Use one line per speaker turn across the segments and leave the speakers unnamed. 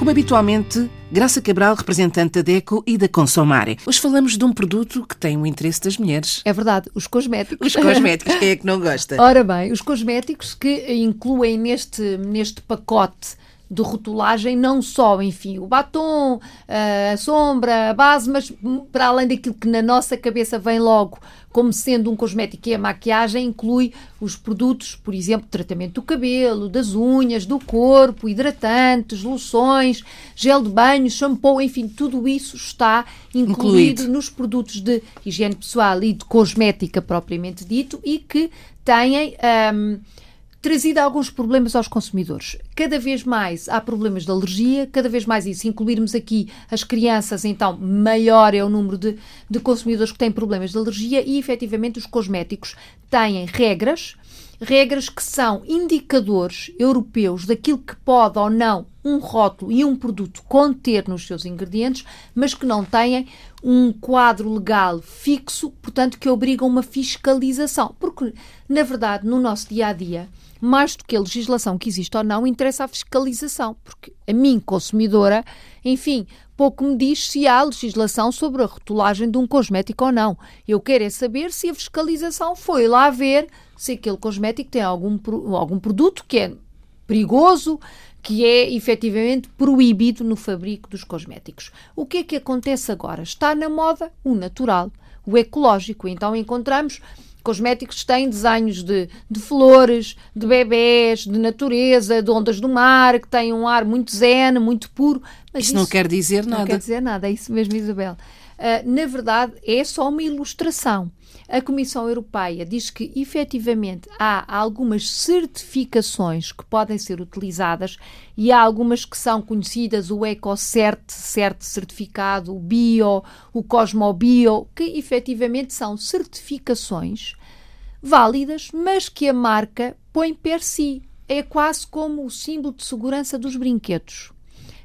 Como habitualmente, Graça Cabral, representante da DECO e da Consomare. Hoje falamos de um produto que tem o interesse das mulheres.
É verdade, os cosméticos.
Os cosméticos, quem é que não gosta?
Ora bem, os cosméticos que incluem neste, neste pacote de rotulagem, não só, enfim, o batom, a sombra, a base, mas para além daquilo que na nossa cabeça vem logo como sendo um cosmético e a maquiagem, inclui os produtos, por exemplo, tratamento do cabelo, das unhas, do corpo, hidratantes, loções, gel de banho, shampoo, enfim, tudo isso está incluído, incluído. nos produtos de higiene pessoal e de cosmética propriamente dito e que têm. Um, trazido alguns problemas aos consumidores. Cada vez mais há problemas de alergia, cada vez mais isso. Incluirmos aqui as crianças, então maior é o número de, de consumidores que têm problemas de alergia e efetivamente os cosméticos têm regras, regras que são indicadores europeus daquilo que pode ou não um rótulo e um produto conter nos seus ingredientes, mas que não têm um quadro legal fixo, portanto, que obrigam uma fiscalização. Porque, na verdade, no nosso dia a dia, mais do que a legislação que existe ou não, interessa a fiscalização, porque a mim, consumidora, enfim, pouco me diz se há legislação sobre a rotulagem de um cosmético ou não. Eu quero é saber se a fiscalização foi lá ver se aquele cosmético tem algum, algum produto que é perigoso, que é efetivamente proibido no fabrico dos cosméticos. O que é que acontece agora? Está na moda o natural, o ecológico. Então encontramos cosméticos têm desenhos de, de flores, de bebés, de natureza, de ondas do mar, que têm um ar muito zen, muito puro.
Mas isso, isso não quer dizer nada.
Não quer dizer nada, é isso mesmo, Isabel. Uh, na verdade, é só uma ilustração. A Comissão Europeia diz que efetivamente há algumas certificações que podem ser utilizadas e há algumas que são conhecidas, o EcoCert, CERT certificado, o Bio, o Cosmobio, que efetivamente são certificações válidas, mas que a marca põe per si. É quase como o símbolo de segurança dos brinquedos.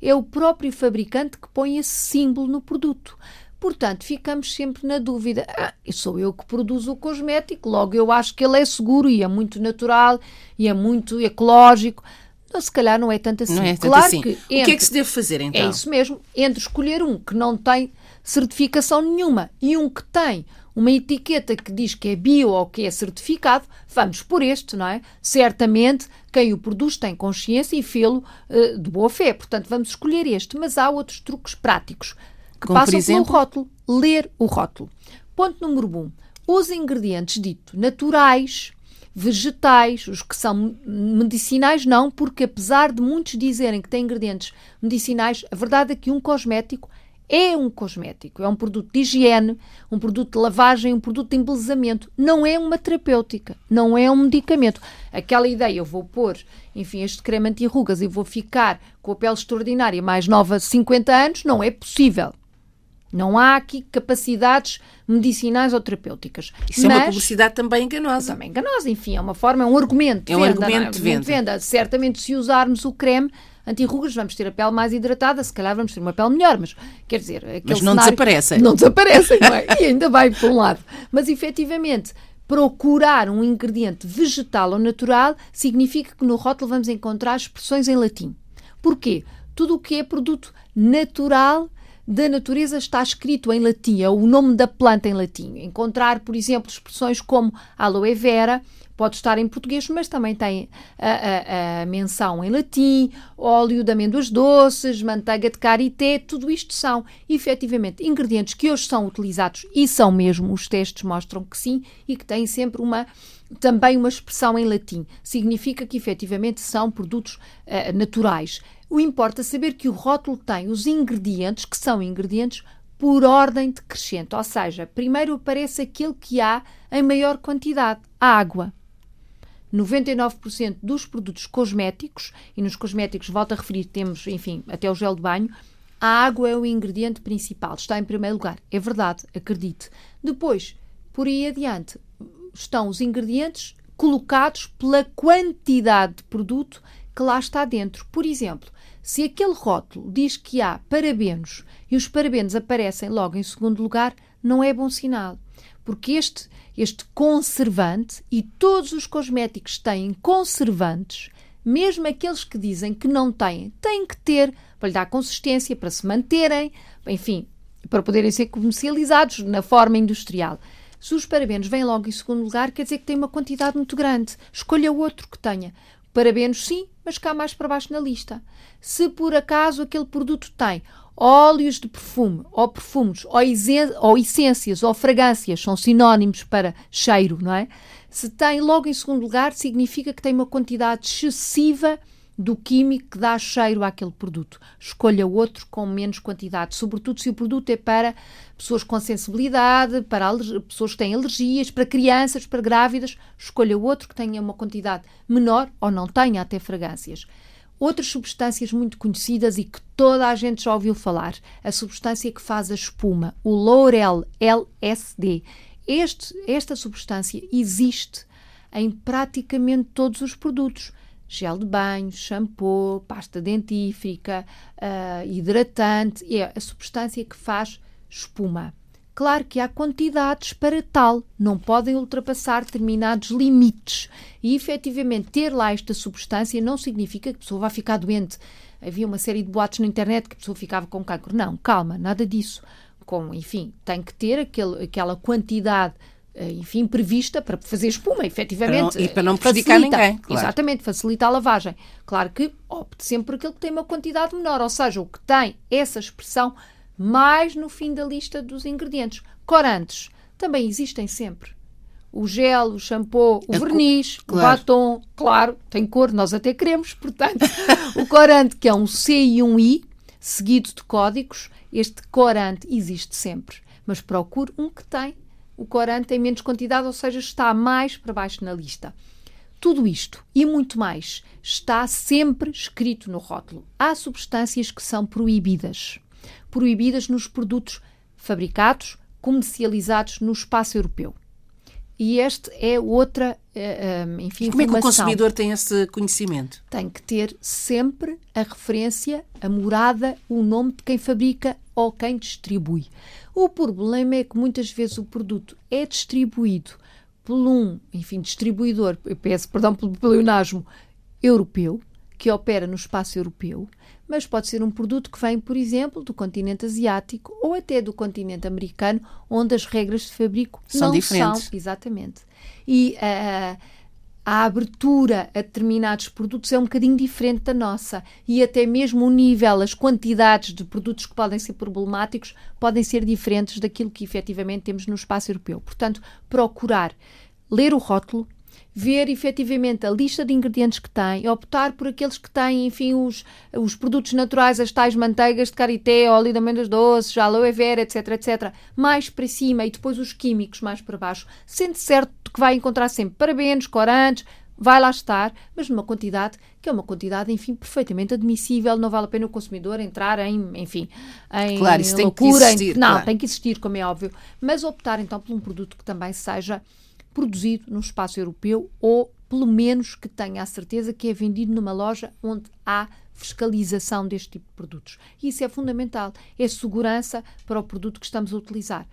É o próprio fabricante que põe esse símbolo no produto. Portanto, ficamos sempre na dúvida. Ah, sou eu que produzo o cosmético, logo eu acho que ele é seguro e é muito natural e é muito ecológico. Então, se calhar não é tanto assim.
Não é tanto
claro
assim.
Que
entre, o que é que se deve fazer então?
É isso mesmo. Entre escolher um que não tem certificação nenhuma e um que tem uma etiqueta que diz que é bio ou que é certificado, vamos por este, não é? Certamente quem o produz tem consciência e fê-lo uh, de boa fé. Portanto, vamos escolher este. Mas há outros truques práticos que Como passam pelo rótulo. Ler o rótulo. Ponto número 1. Um, os ingredientes dito naturais, vegetais, os que são medicinais, não, porque apesar de muitos dizerem que têm ingredientes medicinais, a verdade é que um cosmético é um cosmético, é um produto de higiene, um produto de lavagem, um produto de embelezamento. Não é uma terapêutica, não é um medicamento. Aquela ideia, eu vou pôr, enfim, este creme anti-rugas e vou ficar com a pele extraordinária mais nova de 50 anos, não é possível. Não há aqui capacidades medicinais ou terapêuticas.
Isso Mas, é uma publicidade também enganosa.
Também enganosa, enfim, é uma forma, é um argumento de
é um
venda.
Argumento,
é?
de venda.
venda. Certamente, se usarmos o creme anti-rugas, vamos ter a pele mais hidratada, se calhar vamos ter uma pele melhor, mas quer dizer.
Mas não desaparecem.
Não desaparecem, não é? E ainda vai por um lado. Mas efetivamente, procurar um ingrediente vegetal ou natural significa que no rótulo vamos encontrar expressões em latim. Porquê? Tudo o que é produto natural da natureza está escrito em latim, é o nome da planta em latim. Encontrar, por exemplo, expressões como aloe vera, pode estar em português, mas também tem a, a, a, menção em latim, óleo de amêndoas doces, manteiga de karité, tudo isto são efetivamente ingredientes que hoje são utilizados e são mesmo, os testes mostram que sim, e que têm sempre uma também uma expressão em latim. Significa que efetivamente são produtos uh, naturais. O importa saber que o rótulo tem os ingredientes, que são ingredientes por ordem decrescente, ou seja, primeiro aparece aquele que há em maior quantidade, a água. 99% dos produtos cosméticos, e nos cosméticos, volto a referir, temos, enfim, até o gel de banho, a água é o ingrediente principal, está em primeiro lugar. É verdade, acredite. Depois, por aí adiante, estão os ingredientes colocados pela quantidade de produto que lá está dentro. Por exemplo, se aquele rótulo diz que há parabenos e os parabenos aparecem logo em segundo lugar, não é bom sinal. Porque este, este conservante, e todos os cosméticos têm conservantes, mesmo aqueles que dizem que não têm, têm que ter para lhe dar consistência, para se manterem, enfim, para poderem ser comercializados na forma industrial. Se os parabenos vêm logo em segundo lugar, quer dizer que tem uma quantidade muito grande. Escolha outro que tenha. Parabenos, sim, mas cá mais para baixo na lista. Se por acaso aquele produto tem óleos de perfume, ou perfumes, ou, ou essências, ou fragrâncias, são sinónimos para cheiro, não é? Se tem logo em segundo lugar, significa que tem uma quantidade excessiva do químico que dá cheiro àquele produto. Escolha outro com menos quantidade, sobretudo se o produto é para pessoas com sensibilidade, para pessoas que têm alergias, para crianças, para grávidas. Escolha outro que tenha uma quantidade menor ou não tenha até fragrâncias. Outras substâncias muito conhecidas e que toda a gente já ouviu falar, a substância que faz a espuma, o Laurel LSD. Este, esta substância existe em praticamente todos os produtos gel de banho, shampoo, pasta dentífrica, uh, hidratante, é a substância que faz espuma. Claro que há quantidades para tal, não podem ultrapassar determinados limites. E efetivamente ter lá esta substância não significa que a pessoa vá ficar doente. Havia uma série de boatos na internet que a pessoa ficava com cancro. Não, calma, nada disso. Com, enfim, tem que ter aquele, aquela quantidade enfim, prevista para fazer espuma, efetivamente.
Para não, e para não prejudicar facilita, ninguém. Claro.
Exatamente, facilita a lavagem. Claro que opte sempre por aquele que tem uma quantidade menor, ou seja, o que tem essa expressão mais no fim da lista dos ingredientes. Corantes também existem sempre. O gel, o shampoo, o verniz, claro. o batom, claro, tem cor, nós até queremos, portanto, o corante, que é um C e um I, seguido de códigos, este corante existe sempre. Mas procure um que tem o corante tem menos quantidade, ou seja, está mais para baixo na lista. Tudo isto e muito mais está sempre escrito no rótulo. Há substâncias que são proibidas. Proibidas nos produtos fabricados, comercializados no espaço europeu. E este é outra, eh, eh, enfim,
Como é que o consumidor tem esse conhecimento?
Tem que ter sempre a referência, a morada, o nome de quem fabrica ou quem distribui. O problema é que muitas vezes o produto é distribuído por um, enfim, distribuidor, peço perdão pelo pleonasmo, europeu, que opera no espaço europeu, mas pode ser um produto que vem, por exemplo, do continente asiático ou até do continente americano, onde as regras de fabrico
são
não
diferentes.
São, exatamente. E uh, a abertura a determinados produtos é um bocadinho diferente da nossa e até mesmo o nível, as quantidades de produtos que podem ser problemáticos podem ser diferentes daquilo que efetivamente temos no espaço europeu. Portanto, procurar ler o rótulo, ver efetivamente a lista de ingredientes que tem, optar por aqueles que têm, enfim, os, os produtos naturais, as tais manteigas de karité, óleo de amêndoas doces, aloe vera, etc, etc, mais para cima e depois os químicos mais para baixo, sendo certo que vai encontrar sempre parabenos, corantes, vai lá estar, mas numa quantidade que é uma quantidade, enfim, perfeitamente admissível, não vale a pena o consumidor entrar em, enfim, em
claro, isso
loucura.
Tem que existir,
em, não,
claro.
tem que existir, como é óbvio, mas optar então por um produto que também seja produzido no espaço europeu ou pelo menos que tenha a certeza que é vendido numa loja onde há fiscalização deste tipo de produtos. Isso é fundamental, é segurança para o produto que estamos a utilizar.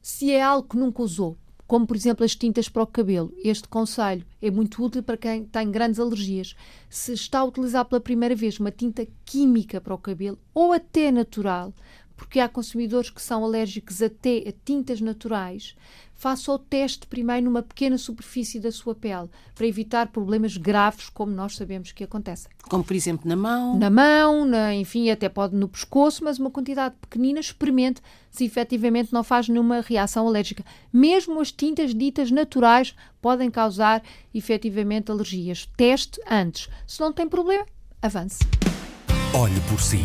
Se é algo que nunca usou, como por exemplo as tintas para o cabelo. Este conselho é muito útil para quem tem grandes alergias. Se está a utilizar pela primeira vez uma tinta química para o cabelo ou até natural, porque há consumidores que são alérgicos até a tintas naturais, faça o teste primeiro numa pequena superfície da sua pele, para evitar problemas graves, como nós sabemos que acontecem.
Como, por exemplo, na mão?
Na mão, na, enfim, até pode no pescoço, mas uma quantidade pequenina, experimente se efetivamente não faz nenhuma reação alérgica. Mesmo as tintas ditas naturais podem causar efetivamente alergias. Teste antes. Se não tem problema, avance.
Olhe por si